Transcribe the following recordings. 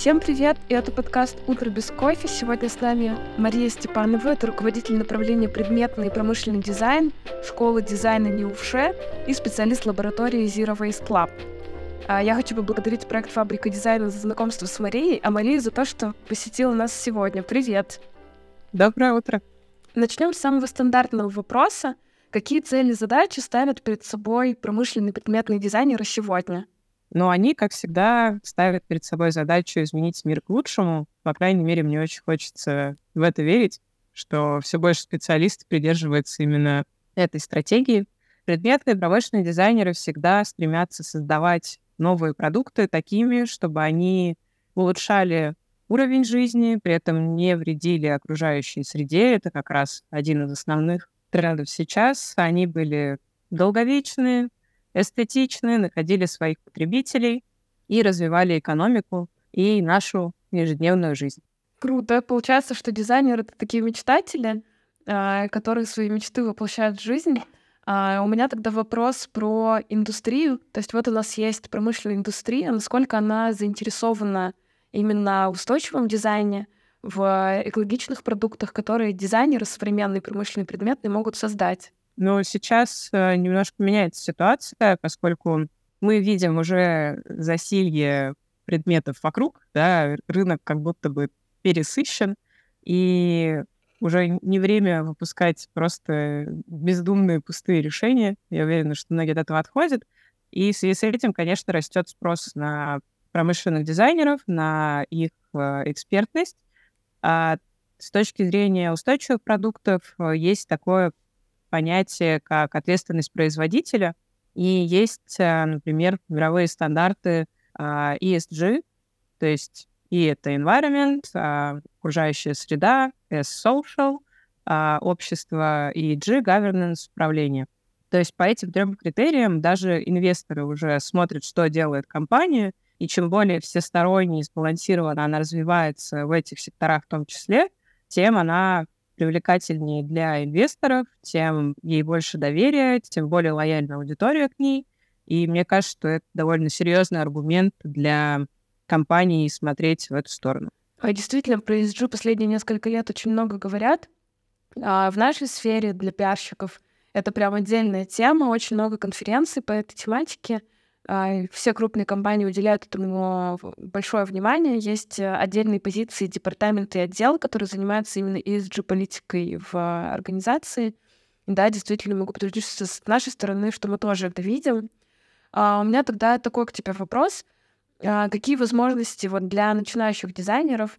Всем привет! И это подкаст «Утро без кофе». Сегодня с нами Мария Степанова, это руководитель направления предметный и промышленный дизайн школы дизайна НИУФШЕ и специалист лаборатории Zero Waste Lab. А, я хочу поблагодарить проект «Фабрика дизайна» за знакомство с Марией, а Марии за то, что посетила нас сегодня. Привет! Доброе утро! Начнем с самого стандартного вопроса. Какие цели и задачи ставят перед собой промышленные предметные дизайнеры сегодня? Но они, как всегда, ставят перед собой задачу изменить мир к лучшему. По крайней мере, мне очень хочется в это верить, что все больше специалистов придерживаются именно этой стратегии. Предметные промышленные дизайнеры всегда стремятся создавать новые продукты такими, чтобы они улучшали уровень жизни, при этом не вредили окружающей среде. Это как раз один из основных трендов сейчас. Они были долговечные, эстетичны, находили своих потребителей и развивали экономику и нашу ежедневную жизнь. Круто. Получается, что дизайнеры — это такие мечтатели, а, которые свои мечты воплощают в жизнь. А у меня тогда вопрос про индустрию. То есть вот у нас есть промышленная индустрия, насколько она заинтересована именно в устойчивом дизайне, в экологичных продуктах, которые дизайнеры современные промышленные предметы могут создать. Но сейчас э, немножко меняется ситуация, поскольку мы видим уже засилье предметов вокруг, да, рынок как будто бы пересыщен, и уже не время выпускать просто бездумные пустые решения. Я уверена, что многие от этого отходят. И в связи с этим, конечно, растет спрос на промышленных дизайнеров, на их э, экспертность. А с точки зрения устойчивых продуктов э, есть такое понятие, как ответственность производителя. И есть, э, например, мировые стандарты а, ESG, то есть и это environment, а, окружающая среда, S social, а, общество и G governance, управление. То есть по этим трем критериям даже инвесторы уже смотрят, что делает компания, и чем более всесторонне и сбалансированно она развивается в этих секторах в том числе, тем она привлекательнее для инвесторов, тем ей больше доверия, тем более лояльная аудитория к ней. И мне кажется, что это довольно серьезный аргумент для компании смотреть в эту сторону. Действительно, про ESG последние несколько лет очень много говорят. А в нашей сфере для пиарщиков это прям отдельная тема, очень много конференций по этой тематике. А, все крупные компании уделяют этому большое внимание. Есть э, отдельные позиции, департаменты и отделы, которые занимаются именно ESG-политикой в организации. Да, действительно, могу подтвердиться с нашей стороны, что мы тоже это видим. А у меня тогда такой к тебе вопрос. А какие возможности вот для начинающих дизайнеров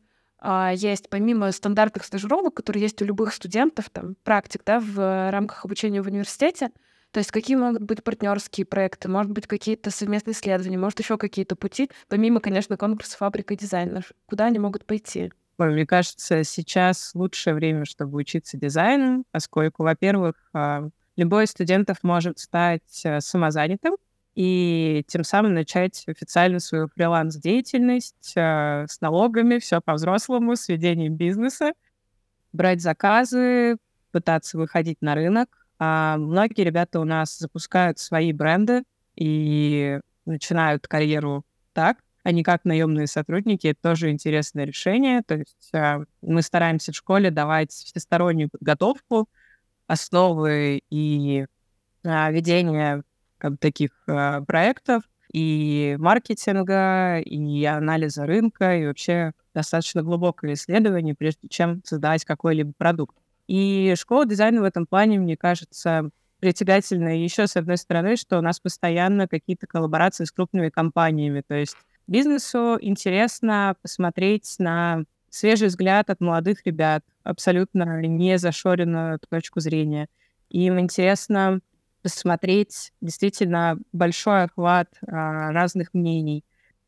есть, помимо стандартных стажировок, которые есть у любых студентов, там, практик, да, в рамках обучения в университете, то есть какие могут быть партнерские проекты, может быть, какие-то совместные исследования, может, еще какие-то пути, помимо, конечно, конкурса «Фабрика дизайна». Куда они могут пойти? Ой, мне кажется, сейчас лучшее время, чтобы учиться дизайну, поскольку, во-первых, а, любой из студентов может стать э, самозанятым и тем самым начать официально свою фриланс-деятельность э, с налогами, все по-взрослому, с ведением бизнеса, брать заказы, пытаться выходить на рынок, а многие ребята у нас запускают свои бренды и начинают карьеру так, а не как наемные сотрудники. Это тоже интересное решение. То есть э, мы стараемся в школе давать всестороннюю подготовку, основы и э, ведение как, таких э, проектов, и маркетинга, и анализа рынка, и вообще достаточно глубокое исследование, прежде чем создавать какой-либо продукт. И школа дизайна в этом плане, мне кажется, притягательная еще с одной стороны, что у нас постоянно какие-то коллаборации с крупными компаниями. То есть бизнесу интересно посмотреть на свежий взгляд от молодых ребят, абсолютно не зашоренную точку зрения. Им интересно посмотреть действительно большой охват а, разных мнений.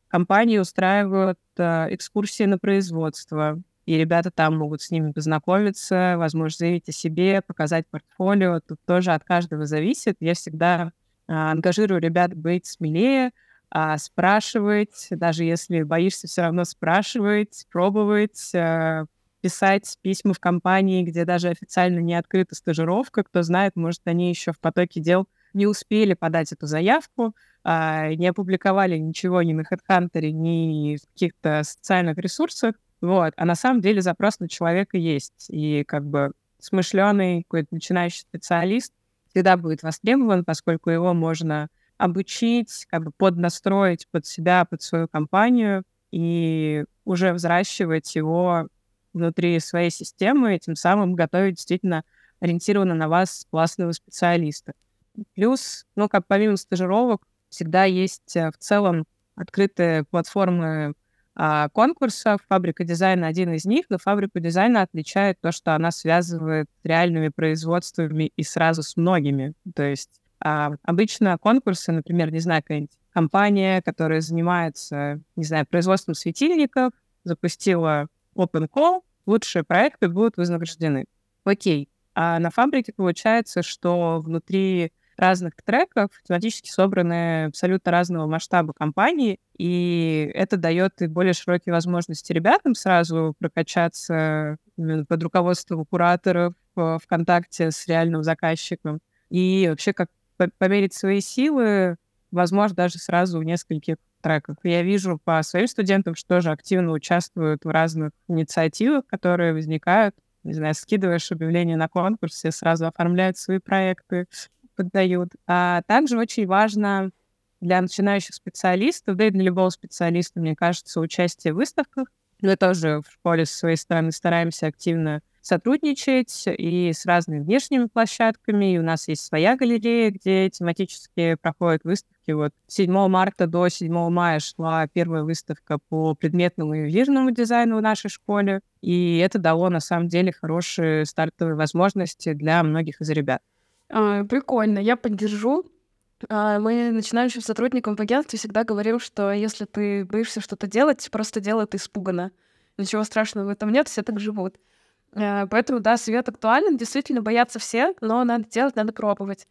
Компании устраивают а, экскурсии на производство, и ребята там могут с ними познакомиться, возможно, заявить о себе, показать портфолио. Тут тоже от каждого зависит. Я всегда а, ангажирую ребят быть смелее, а, спрашивать, даже если боишься, все равно спрашивать, пробовать, а, писать письма в компании, где даже официально не открыта стажировка. Кто знает, может, они еще в потоке дел не успели подать эту заявку, а, не опубликовали ничего ни на HeadHunter, ни в каких-то социальных ресурсах, вот. А на самом деле запрос на человека есть. И как бы смышленый какой-то начинающий специалист всегда будет востребован, поскольку его можно обучить, как бы поднастроить под себя, под свою компанию и уже взращивать его внутри своей системы и тем самым готовить действительно ориентированно на вас классного специалиста. Плюс, ну, как помимо стажировок, всегда есть э, в целом открытые платформы а, конкурсов. Фабрика дизайна один из них, но фабрику дизайна отличает то, что она связывает реальными производствами и сразу с многими. То есть а, обычно конкурсы, например, не знаю, какая-нибудь компания, которая занимается, не знаю, производством светильников, запустила open call, лучшие проекты будут вознаграждены. Окей. А на фабрике получается, что внутри разных треков, тематически собраны абсолютно разного масштаба компании, и это дает и более широкие возможности ребятам сразу прокачаться под руководством кураторов в ВКонтакте с реальным заказчиком, и вообще как померить свои силы, возможно, даже сразу в нескольких треках. Я вижу по своим студентам, что тоже активно участвуют в разных инициативах, которые возникают. Не знаю, скидываешь объявление на конкурс, все сразу оформляют свои проекты, поддают. А также очень важно для начинающих специалистов, да и для любого специалиста, мне кажется, участие в выставках. Мы тоже в школе со своей стороны стараемся активно сотрудничать и с разными внешними площадками. И у нас есть своя галерея, где тематически проходят выставки. Вот 7 марта до 7 мая шла первая выставка по предметному и ювелирному дизайну в нашей школе. И это дало, на самом деле, хорошие стартовые возможности для многих из ребят. А, прикольно, я поддержу. А, мы начинающим сотрудникам в агентстве всегда говорим, что если ты боишься что-то делать, просто делай это испуганно. Ничего страшного в этом нет, все так живут. А, поэтому, да, совет актуален. Действительно, боятся все, но надо делать, надо пробовать.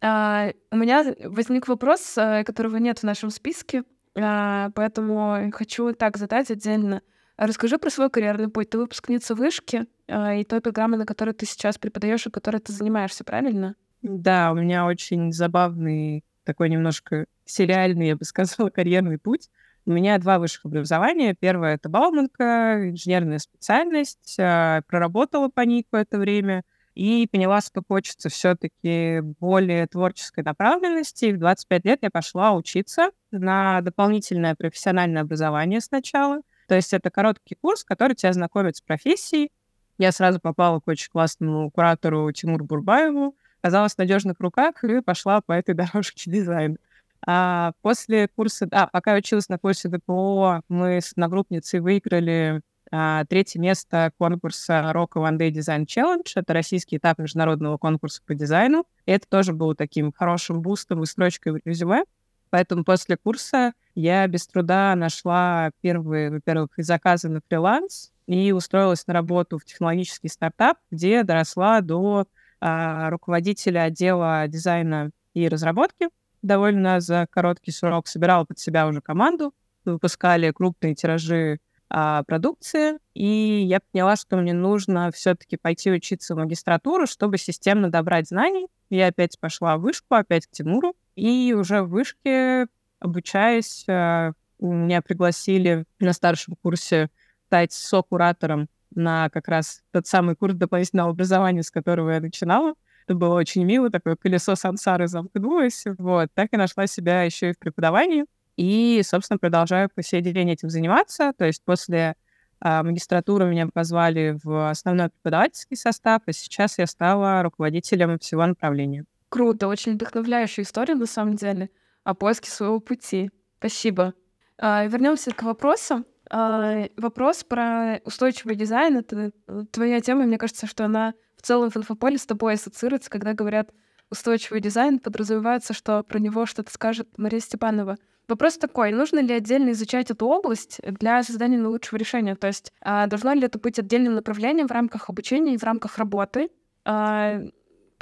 У меня возник вопрос, э, которого нет в нашем списке, поэтому хочу так задать отдельно. Расскажи про свой карьерный путь. Ты выпускница вышки и той программы, на которой ты сейчас преподаешь и которой ты занимаешься, правильно? Да, у меня очень забавный, такой немножко сериальный, я бы сказала, карьерный путь. У меня два высших образования. Первое — это Бауманка, инженерная специальность. Э, проработала по ней какое-то время и поняла, что хочется все таки более творческой направленности. В 25 лет я пошла учиться на дополнительное профессиональное образование сначала — то есть это короткий курс, который тебя знакомит с профессией. Я сразу попала к очень классному куратору Тимуру Бурбаеву, оказалась в надежных руках и пошла по этой дорожке дизайна. А после курса, да, пока я училась на курсе ДПО, мы с одногруппницей выиграли а, третье место конкурса Rock One Day Design Challenge. Это российский этап международного конкурса по дизайну. И это тоже было таким хорошим бустом и строчкой в резюме. Поэтому после курса я без труда нашла первые, во-первых, заказы на фриланс и устроилась на работу в технологический стартап, где доросла до а, руководителя отдела дизайна и разработки. Довольно за короткий срок собирала под себя уже команду, выпускали крупные тиражи а, продукции, и я поняла, что мне нужно все-таки пойти учиться в магистратуру, чтобы системно добрать знаний. Я опять пошла в вышку, опять к Тимуру, и уже в вышке, обучаясь, э, меня пригласили на старшем курсе стать со-куратором на как раз тот самый курс дополнительного образования, с которого я начинала. Это было очень мило, такое колесо сансары замкнулось. Вот, так и нашла себя еще и в преподавании. И, собственно, продолжаю по сей день этим заниматься. То есть после а, магистратуры меня позвали в основной преподавательский состав, и сейчас я стала руководителем всего направления. Круто, очень вдохновляющая история на самом деле о поиске своего пути. Спасибо. А, вернемся к вопросам. А, вопрос про устойчивый дизайн — это э, твоя тема. Мне кажется, что она в целом в инфополе с тобой ассоциируется, когда говорят устойчивый дизайн, подразумевается, что про него что-то скажет Мария Степанова. Вопрос такой, нужно ли отдельно изучать эту область для создания наилучшего решения? То есть а, должно ли это быть отдельным направлением в рамках обучения и в рамках работы?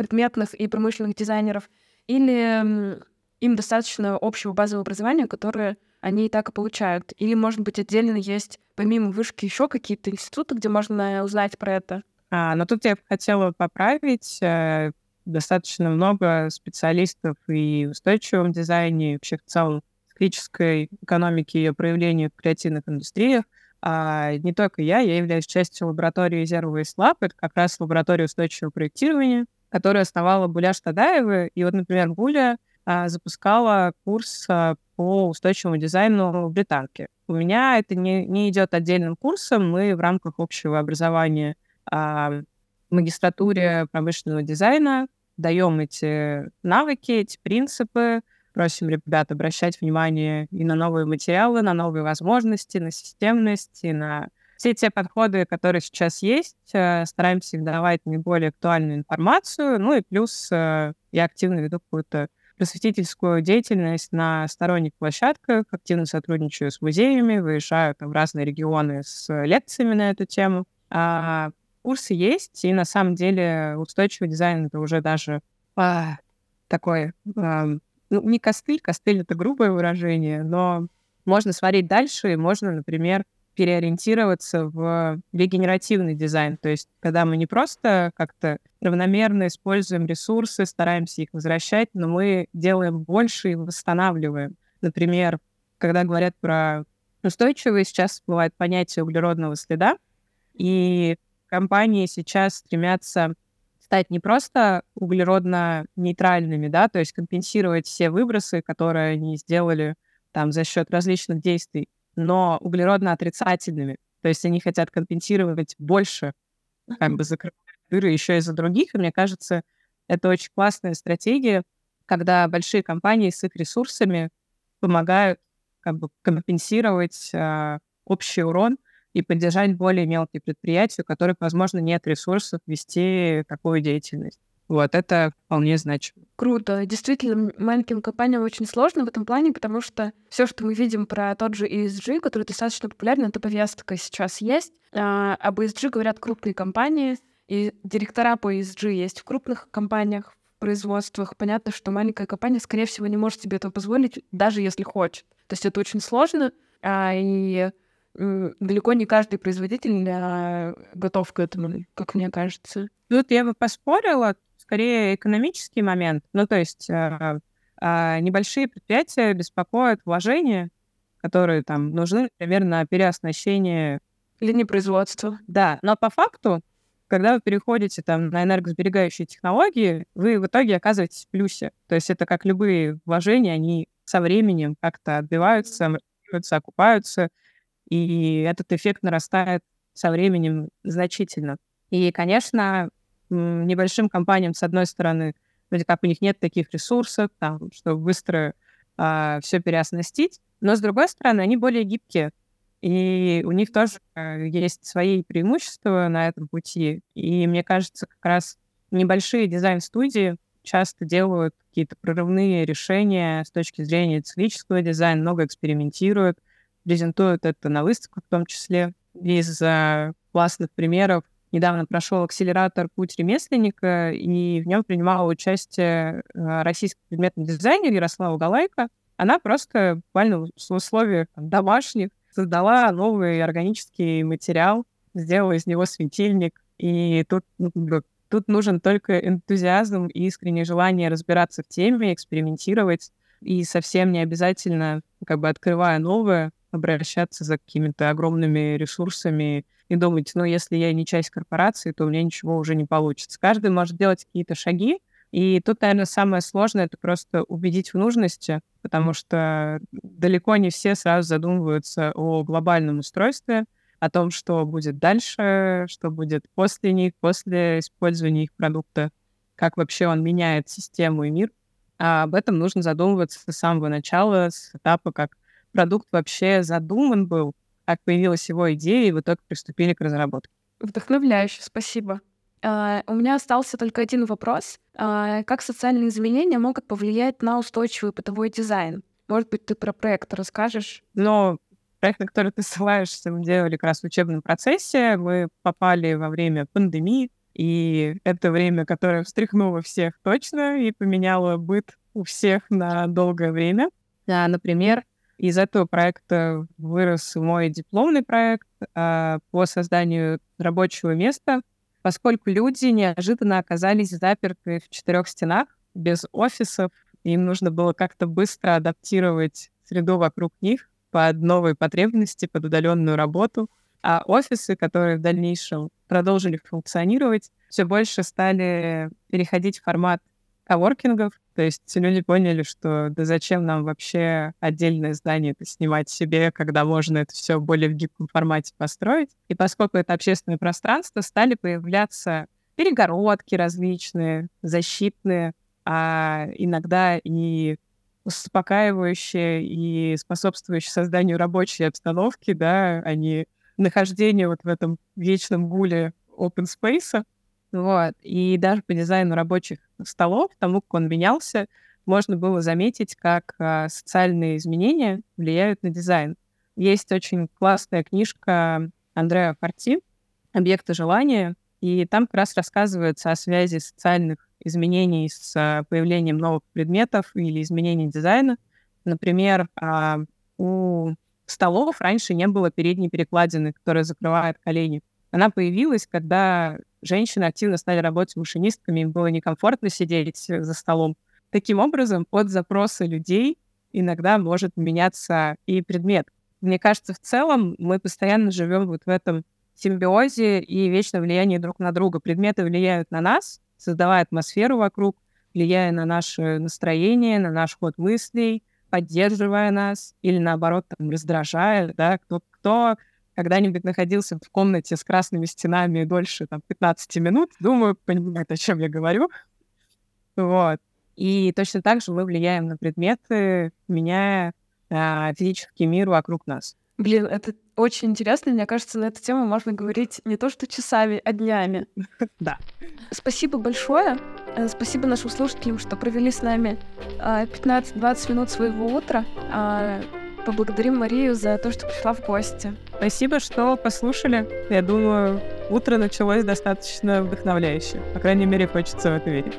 Предметных и промышленных дизайнеров, или им достаточно общего базового образования, которое они и так и получают. Или, может быть, отдельно есть, помимо вышки, еще какие-то институты, где можно узнать про это. А, но тут я хотела поправить. Э, достаточно много специалистов и в устойчивом дизайне, и вообще в целом в циклической экономике и ее проявлению в креативных индустриях. А не только я, я являюсь частью лаборатории Zero Waste Lab, это как раз лаборатория устойчивого проектирования, которую основала Буля Штадаева. И вот, например, Буля а, запускала курс а, по устойчивому дизайну в Британке. У меня это не, не идет отдельным курсом, мы в рамках общего образования а, магистратуре промышленного дизайна даем эти навыки, эти принципы, просим ребят обращать внимание и на новые материалы, на новые возможности, на системность, и на все те подходы, которые сейчас есть, э, стараемся их давать наиболее актуальную информацию, ну и плюс э, я активно веду какую-то просветительскую деятельность на сторонних площадках, активно сотрудничаю с музеями, выезжаю там, в разные регионы с лекциями на эту тему. А, курсы есть, и на самом деле устойчивый дизайн — это уже даже а, такой, а, ну, не костыль, костыль — это грубое выражение, но можно смотреть дальше, и можно, например, переориентироваться в регенеративный дизайн. То есть, когда мы не просто как-то равномерно используем ресурсы, стараемся их возвращать, но мы делаем больше и восстанавливаем. Например, когда говорят про устойчивые, сейчас бывает понятие углеродного следа, и компании сейчас стремятся стать не просто углеродно-нейтральными, да, то есть компенсировать все выбросы, которые они сделали там за счет различных действий, но углеродно-отрицательными. То есть они хотят компенсировать больше, как бы закрывать дыры еще из-за других. И мне кажется, это очень классная стратегия, когда большие компании с их ресурсами помогают как бы компенсировать э, общий урон и поддержать более мелкие предприятия, у которых, возможно, нет ресурсов вести такую деятельность. Вот, это вполне значимо. Круто. Действительно, маленьким компаниям очень сложно в этом плане, потому что все, что мы видим про тот же ESG, который достаточно популярен, это повестка сейчас есть. А, об ESG говорят крупные компании, и директора по ESG есть в крупных компаниях, в производствах. Понятно, что маленькая компания, скорее всего, не может себе этого позволить, даже если хочет. То есть это очень сложно, а, и далеко не каждый производитель а, готов к этому, как мне кажется. Тут я бы поспорила, скорее экономический момент. Ну, то есть э, э, небольшие предприятия беспокоят вложения, которые там нужны, например, на переоснащение линии производства. Да, но по факту, когда вы переходите там на энергосберегающие технологии, вы в итоге оказываетесь в плюсе. То есть это как любые вложения, они со временем как-то отбиваются, окупаются, и этот эффект нарастает со временем значительно. И, конечно, небольшим компаниям, с одной стороны, вроде как у них нет таких ресурсов, там, чтобы быстро а, все переоснастить, но, с другой стороны, они более гибкие, и у них тоже а, есть свои преимущества на этом пути. И мне кажется, как раз небольшие дизайн-студии часто делают какие-то прорывные решения с точки зрения циклического дизайна, много экспериментируют, презентуют это на выставках в том числе. Из а, классных примеров недавно прошел акселератор «Путь ремесленника», и в нем принимала участие э, российский предметный дизайнер Ярослава Галайко. Она просто буквально в условиях домашних создала новый органический материал, сделала из него светильник, и тут, ну, тут нужен только энтузиазм и искреннее желание разбираться в теме, экспериментировать, и совсем не обязательно, как бы открывая новое, обращаться за какими-то огромными ресурсами и думать, ну, если я не часть корпорации, то у меня ничего уже не получится. Каждый может делать какие-то шаги, и тут, наверное, самое сложное — это просто убедить в нужности, потому что далеко не все сразу задумываются о глобальном устройстве, о том, что будет дальше, что будет после них, после использования их продукта, как вообще он меняет систему и мир. А об этом нужно задумываться с самого начала, с этапа, как продукт вообще задуман был, как появилась его идея, и в итоге приступили к разработке. Вдохновляюще, спасибо. Uh, у меня остался только один вопрос. Uh, как социальные изменения могут повлиять на устойчивый бытовой дизайн? Может быть, ты про проект расскажешь? Ну, проект, на который ты ссылаешься, мы делали как раз в учебном процессе. Мы попали во время пандемии, и это время, которое встряхнуло всех точно и поменяло быт у всех на долгое время. А, например, из этого проекта вырос мой дипломный проект э, по созданию рабочего места поскольку люди неожиданно оказались заперты в четырех стенах, без офисов, им нужно было как-то быстро адаптировать среду вокруг них под новые потребности, под удаленную работу. А офисы, которые в дальнейшем продолжили функционировать, все больше стали переходить в формат коворкингов. То есть люди поняли, что да зачем нам вообще отдельное здание снимать себе, когда можно это все более в гибком формате построить. И поскольку это общественное пространство, стали появляться перегородки различные, защитные, а иногда и успокаивающие и способствующие созданию рабочей обстановки, да, а не нахождение вот в этом вечном гуле open space. Вот. И даже по дизайну рабочих столов, тому, как он менялся, можно было заметить, как а, социальные изменения влияют на дизайн. Есть очень классная книжка Андреа Форти «Объекты желания», и там как раз рассказывается о связи социальных изменений с а, появлением новых предметов или изменений дизайна. Например, а, у столов раньше не было передней перекладины, которая закрывает колени. Она появилась, когда женщины активно стали работать машинистками, им было некомфортно сидеть за столом. Таким образом, от запроса людей иногда может меняться и предмет. Мне кажется, в целом мы постоянно живем вот в этом симбиозе и вечном влиянии друг на друга. Предметы влияют на нас, создавая атмосферу вокруг, влияя на наше настроение, на наш ход мыслей, поддерживая нас или, наоборот, там, раздражая, да, кто, кто когда-нибудь находился в комнате с красными стенами дольше там, 15 минут, думаю, понимает, о чем я говорю. Вот. И точно так же мы влияем на предметы, меняя а, физический мир вокруг нас. Блин, это очень интересно. Мне кажется, на эту тему можно говорить не то что часами, а днями. Да. Спасибо большое. Э, спасибо нашим слушателям, что провели с нами 15-20 а, минут своего утра. Поблагодарим Марию за то, что пришла в гости. Спасибо, что послушали. Я думаю, утро началось достаточно вдохновляюще. По крайней мере, хочется в это верить.